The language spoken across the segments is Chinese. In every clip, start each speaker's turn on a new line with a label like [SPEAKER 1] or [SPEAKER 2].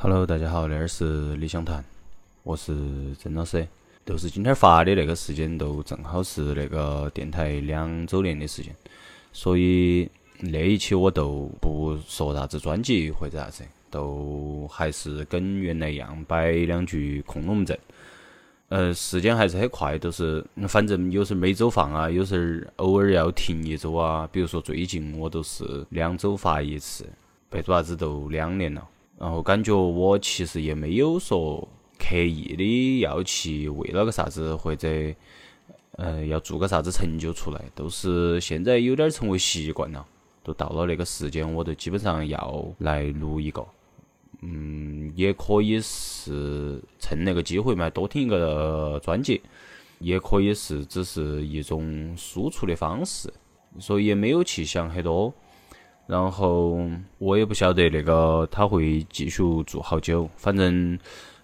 [SPEAKER 1] Hello，大家好，这儿是理想谈，我是曾老师。就是今天发的那个时间，都正好是那个电台两周年的时间，所以那一期我都不说啥子专辑或者啥子，都还是跟原来一样摆两句控龙门阵。呃，时间还是很快，都是反正有时每周放啊，有时偶尔要停一周啊。比如说最近我都是两周发一次，背着啥子都两年了。然后感觉我其实也没有说刻意的要去为了个啥子或者呃要做个啥子成就出来，都是现在有点成为习惯了。都到了那个时间，我都基本上要来录一个。嗯，也可以是趁那个机会嘛，多听一个专辑，也可以是只是一种输出的方式，所以也没有去想很多。然后我也不晓得那个他会继续做好久，反正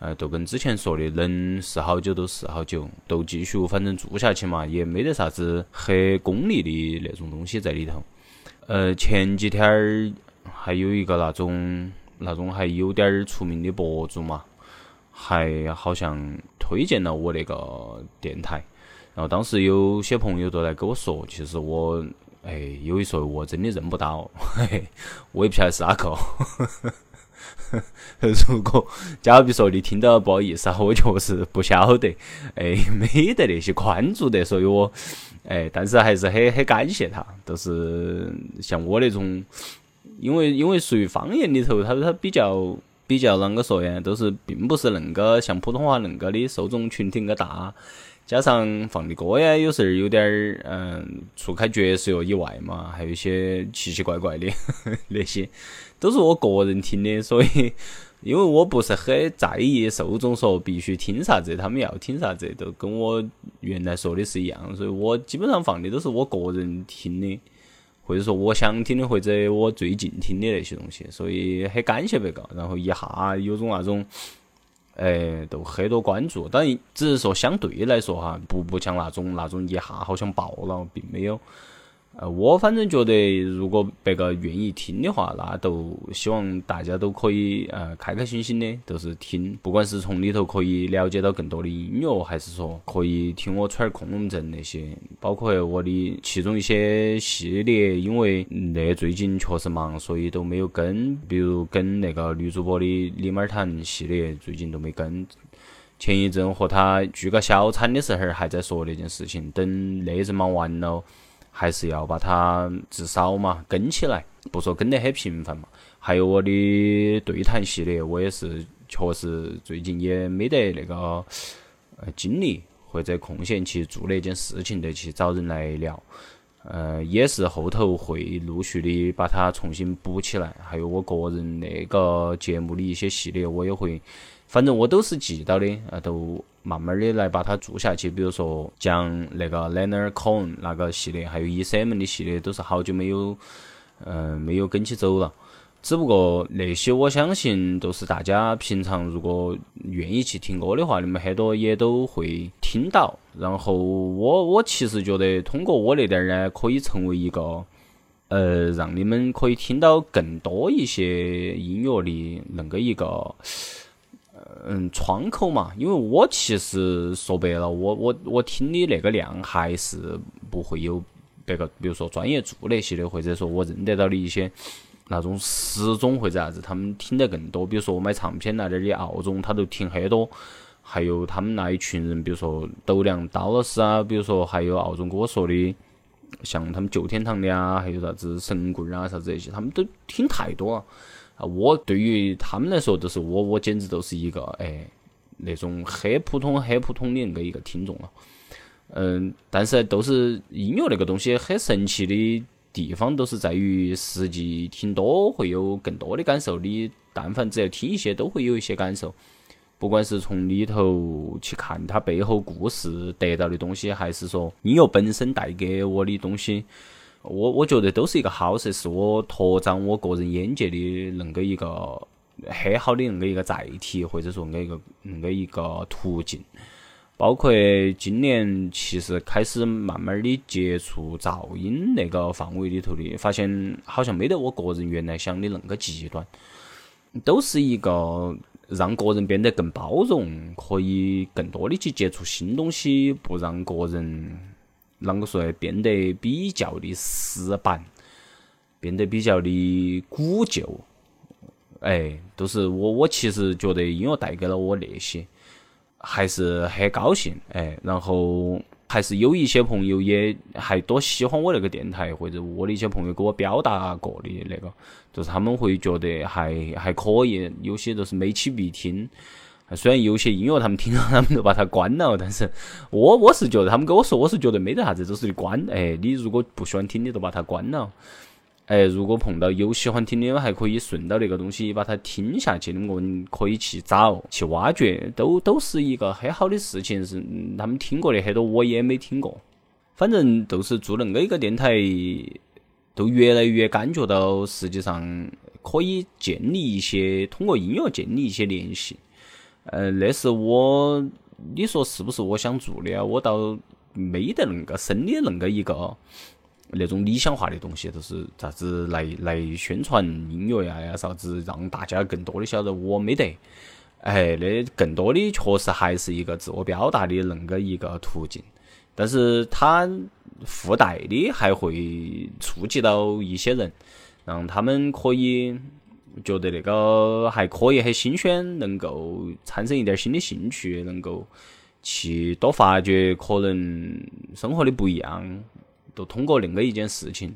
[SPEAKER 1] 呃都跟之前说的，能是好久都是好久，都继续反正做下去嘛，也没得啥子很功利的那种东西在里头。呃，前几天儿还有一个那种那种还有点儿出名的博主嘛，还好像推荐了我那个电台，然后当时有些朋友都来跟我说，其实我。哎，有一说我真的认不到，嘿 嘿我也不晓得是哪个。如果假如比如说你听到不好意思啊，我确实不晓得，哎，没得那些关注的，所以我哎，但是还是很很感谢他，都是像我那种，因为因为属于方言里头，他他比较比较啷个说呀，都是并不是恁个像普通话恁个的受众群体个大。加上放的歌呀，有时候有点儿嗯，除开爵士乐以外嘛，还有一些奇奇怪怪的 那些，都是我个人听的。所以，因为我不是很在意受众说必须听啥子，他们要听啥子，都跟我原来说的是一样。所以我基本上放的都是我个人听的，或者说我想听的，或者我最近听的那些东西。所以很感谢别个，然后一下有种那种。哎，都很多关注，当然只是说相对来说哈，不不像那种那种一下好像爆了，并没有。呃，我反正觉得，如果别个愿意听的话，那都希望大家都可以呃开开心心的，都是听，不管是从里头可以了解到更多的音乐，还是说可以听我吹儿恐龙阵那些，包括我的其中一些系列，因为那最近确实忙，所以都没有跟，比如跟那个女主播的李马儿谈系列，最近都没跟。前一阵和他聚个小餐的时候，还在说那件事情，等那阵忙完了。还是要把它至少嘛跟起来，不说跟得很频繁嘛。还有我的对谈系列，我也是确实最近也没得那个呃精力或者空闲去做那件事情的去找人来聊。呃，也是后头会陆续的把它重新补起来。还有我个人那个节目的一些系列，我也会。反正我都是记到的，啊，都慢慢的来把它做下去。比如说讲那个 Leonard Cohen 那个系列，还有 E.C.M 的系列，都是好久没有，嗯，没有跟起走了。只不过那些我相信都是大家平常如果愿意去听歌的话，你们很多也都会听到。然后我我其实觉得通过我那点儿呢，可以成为一个，呃，让你们可以听到更多一些音乐的恁个一个。嗯，窗口嘛，因为我其实说白了，我我我听的那个量还是不会有别个，比如说专业做那些的，或者说我认得到的一些那种十种或者啥子，他们听得更多。比如说我买唱片那点的澳总，他都听很多。还有他们那一群人，比如说斗量刀老师啊，比如说还有澳总跟我说的，像他们旧天堂的啊，还有啥子神棍啊啥子那些，他们都听太多了。我对于他们来说，都是我，我简直都是一个哎，那种很普通、很普通的那个一个听众了。嗯，但是都是音乐那个东西很神奇的地方，都是在于实际听多会有更多的感受。你但凡只要听一些，都会有一些感受。不管是从里头去看它背后故事得到的东西，还是说音乐本身带给我的东西。我我觉得都是一个好事，是我拓展我个人眼界的恁个一个很好的恁个一个载体，或者说恁个一个恁个一个途径。包括今年其实开始慢慢的接触噪音那个范围里头的，发现好像没得我个人原来想的恁个极端。都是一个让个人变得更包容，可以更多的去接触新东西，不让个人啷个说变得比较的死板，变得比较的古旧。哎，都是我我其实觉得音乐带给了我那些，还是很高兴。哎，然后。还是有一些朋友也还多喜欢我那个电台，或者我的一些朋友给我表达过的那个，就是他们会觉得还还可以，有些都是美其必听。虽然有些音乐他们听了，他们都把它关了，但是我我是觉得他们跟我说，我是觉得没得啥子，就是关。哎，你如果不喜欢听，你都把它关了。哎，如果碰到有喜欢听的，还可以顺到那个东西把它听下去的，我们可以去找、去挖掘，都都是一个很好的事情。是他们听过的很多，我也没听过。反正都是做恁个一个电台，都越来越感觉到，实际上可以建立一些通过音乐建立一些联系。呃，那是我，你说是不是我想做的啊？我倒没得恁个深的恁个一个。那种理想化的东西，都是啥子来来宣传音乐呀呀，啥子让大家更多的晓得我没得，哎，那更多的确实还是一个自我表达的恁个一个途径，但是它附带的还会触及到一些人，让他们可以觉得那个还可以很新鲜，能够产生一点新的兴趣，能够去多发掘可能生活的不一样。都通过恁个一件事情，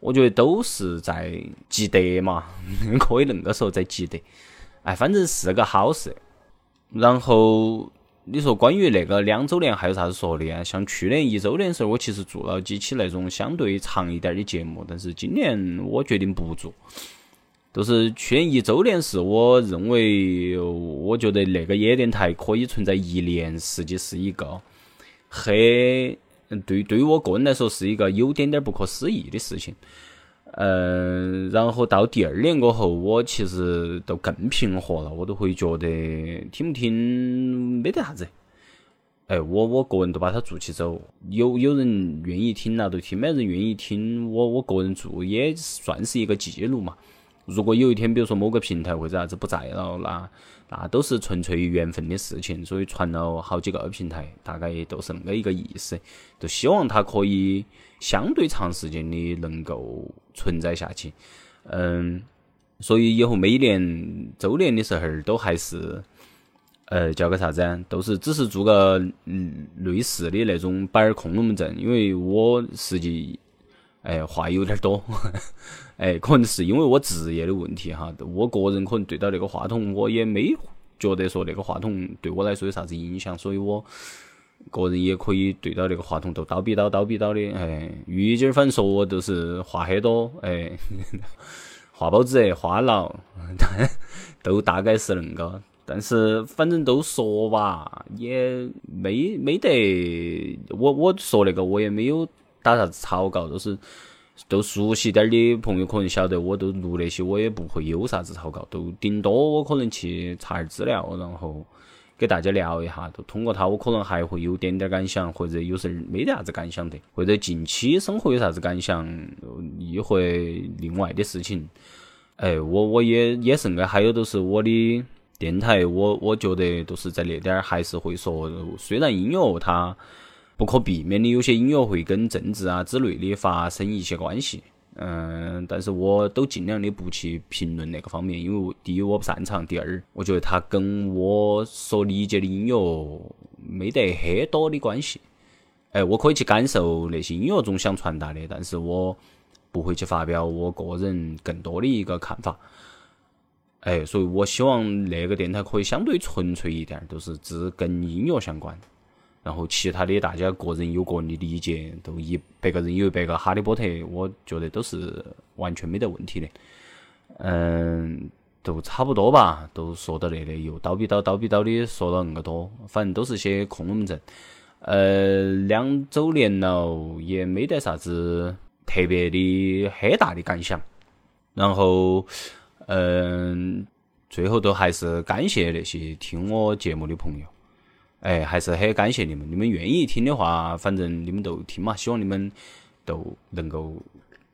[SPEAKER 1] 我觉得都是在积德嘛，可以恁个说在积德。哎，反正是个好事。然后你说关于那个两周年还有啥子说的啊？像去年一周年的时候，我其实做了几期那种相对长一点的节目，但是今年我决定不做。都是去年一周年是我认为，我觉得那个野电台可以存在一年，实际是一个很。对，对于我个人来说是一个有点点不可思议的事情。嗯，然后到第二年过后，我其实都更平和了，我都会觉得听不听没得啥子。哎，我我个人都把它做起走，有有人愿意听那就听；没人愿意听，我我个人做也算是一个记录嘛。如果有一天，比如说某个平台或者啥子不在了，那。那都是纯粹缘分的事情，所以传了好几个平台，大概都是恁个一个意思，就希望它可以相对长时间的能够存在下去。嗯，所以以后每年周年的时候都还是，呃，叫个啥子啊？都是只是做个嗯类似的那种摆儿空龙门阵，因为我实际。哎，话有点多，哎，可能是因为我职业的问题哈。我个人可能对到那个话筒，我也没觉得说那个话筒对我来说有啥子影响，所以我个人也可以对到那个话筒都叨逼叨叨逼叨的。哎，玉姐反正说我都是话很多，哎，话包子话痨，都大概是恁个。但是反正都说吧，也没没得我我说那个我也没有。打啥子草稿都是，都熟悉点儿的朋友可能晓得，我都录那些，我也不会有啥子草稿，都顶多我可能去查点资料，然后给大家聊一下，都通过它，我可能还会有点点感想，或者有时候没得啥子感想的，或者近期生活有啥子感想，亦或另外的事情。哎，我我也也是个，还有都是我的电台，我我觉得都是在那点儿还是会说，虽然音乐它。不可避免的，有些音乐会跟政治啊之类的发生一些关系，嗯，但是我都尽量的不去评论那个方面，因为第一我不擅长，第二我觉得它跟我所理解的音乐没得很多的关系。哎，我可以去感受那些音乐中想传达的，但是我不会去发表我个人更多的一个看法。哎，所以我希望那个电台可以相对纯粹一点，都是只跟音乐相关。然后其他的大家个人有个人的理解，都一百个人有一百个哈利波特，我觉得都是完全没得问题的。嗯，都差不多吧，都说到那里，又叨逼叨叨逼叨的说了恁个多，反正都是些空龙门阵。呃，两周年了，也没得啥子特别的很大的感想。然后，嗯，最后都还是感谢那些听我节目的朋友。哎，还是很感谢你们，你们愿意听的话，反正你们都听嘛。希望你们都能够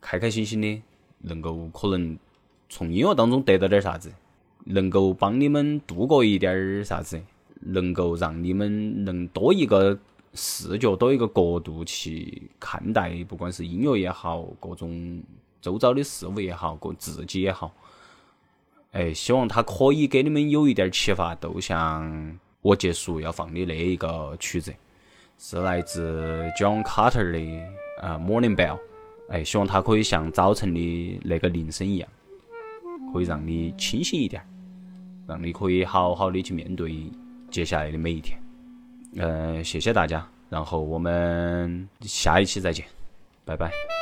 [SPEAKER 1] 开开心心的，能够可能从音乐当中得到点啥子。能够帮你们度过一点儿啥子，能够让你们能多一个视角，多一个角度去看待，不管是音乐也好，各种周遭的事物也好，各自己也好。哎，希望它可以给你们有一点启发，都像我结束要放的那一个曲子，是来自 John Carter 的呃 Morning Bell。哎，希望它可以像早晨的那个铃声一样，可以让你清醒一点，让你可以好好的去面对接下来的每一天。嗯，谢谢大家，然后我们下一期再见，拜拜。